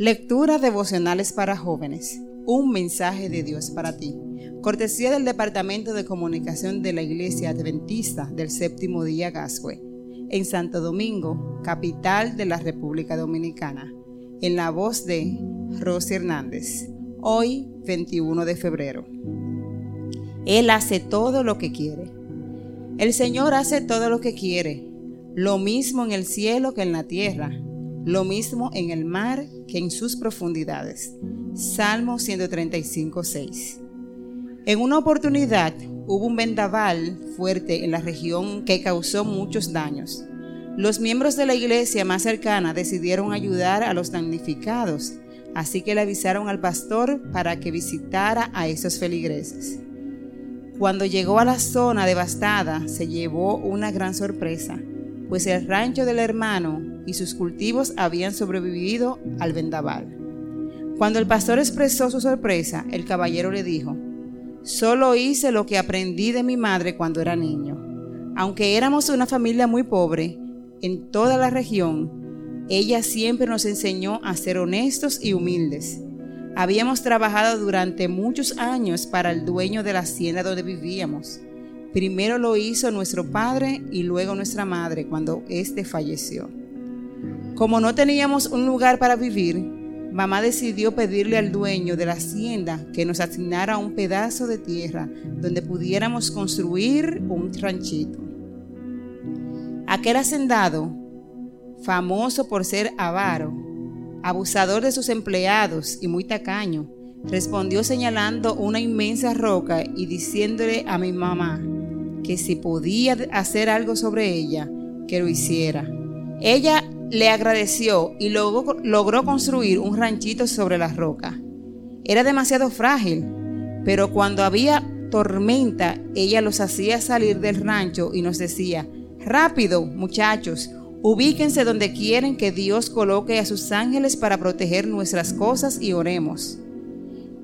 Lectura devocionales para jóvenes. Un mensaje de Dios para ti. Cortesía del Departamento de Comunicación de la Iglesia Adventista del Séptimo Día Gascue, en Santo Domingo, capital de la República Dominicana. En la voz de Rosy Hernández. Hoy, 21 de febrero. Él hace todo lo que quiere. El Señor hace todo lo que quiere, lo mismo en el cielo que en la tierra lo mismo en el mar que en sus profundidades. Salmo 135, 6. En una oportunidad hubo un vendaval fuerte en la región que causó muchos daños. Los miembros de la iglesia más cercana decidieron ayudar a los damnificados, así que le avisaron al pastor para que visitara a esos feligreses. Cuando llegó a la zona devastada, se llevó una gran sorpresa pues el rancho del hermano y sus cultivos habían sobrevivido al vendaval. Cuando el pastor expresó su sorpresa, el caballero le dijo, Solo hice lo que aprendí de mi madre cuando era niño. Aunque éramos una familia muy pobre, en toda la región, ella siempre nos enseñó a ser honestos y humildes. Habíamos trabajado durante muchos años para el dueño de la hacienda donde vivíamos Primero lo hizo nuestro padre y luego nuestra madre cuando éste falleció. Como no teníamos un lugar para vivir, mamá decidió pedirle al dueño de la hacienda que nos asignara un pedazo de tierra donde pudiéramos construir un ranchito. Aquel hacendado, famoso por ser avaro, abusador de sus empleados y muy tacaño, respondió señalando una inmensa roca y diciéndole a mi mamá, que si podía hacer algo sobre ella, que lo hiciera. Ella le agradeció y logró, logró construir un ranchito sobre la roca. Era demasiado frágil, pero cuando había tormenta, ella los hacía salir del rancho y nos decía, rápido, muchachos, ubíquense donde quieren que Dios coloque a sus ángeles para proteger nuestras cosas y oremos.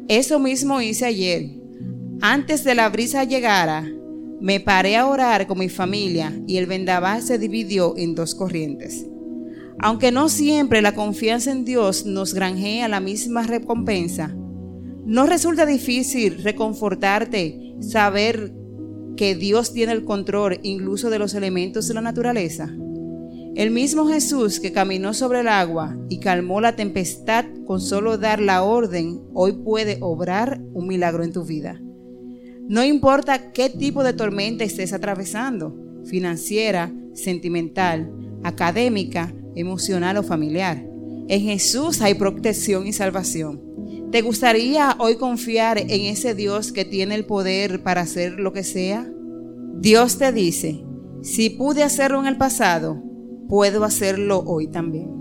Eso mismo hice ayer. Antes de la brisa llegara, me paré a orar con mi familia y el vendaval se dividió en dos corrientes. Aunque no siempre la confianza en Dios nos granjea la misma recompensa, ¿no resulta difícil reconfortarte saber que Dios tiene el control incluso de los elementos de la naturaleza? El mismo Jesús que caminó sobre el agua y calmó la tempestad con solo dar la orden, hoy puede obrar un milagro en tu vida. No importa qué tipo de tormenta estés atravesando, financiera, sentimental, académica, emocional o familiar. En Jesús hay protección y salvación. ¿Te gustaría hoy confiar en ese Dios que tiene el poder para hacer lo que sea? Dios te dice, si pude hacerlo en el pasado, puedo hacerlo hoy también.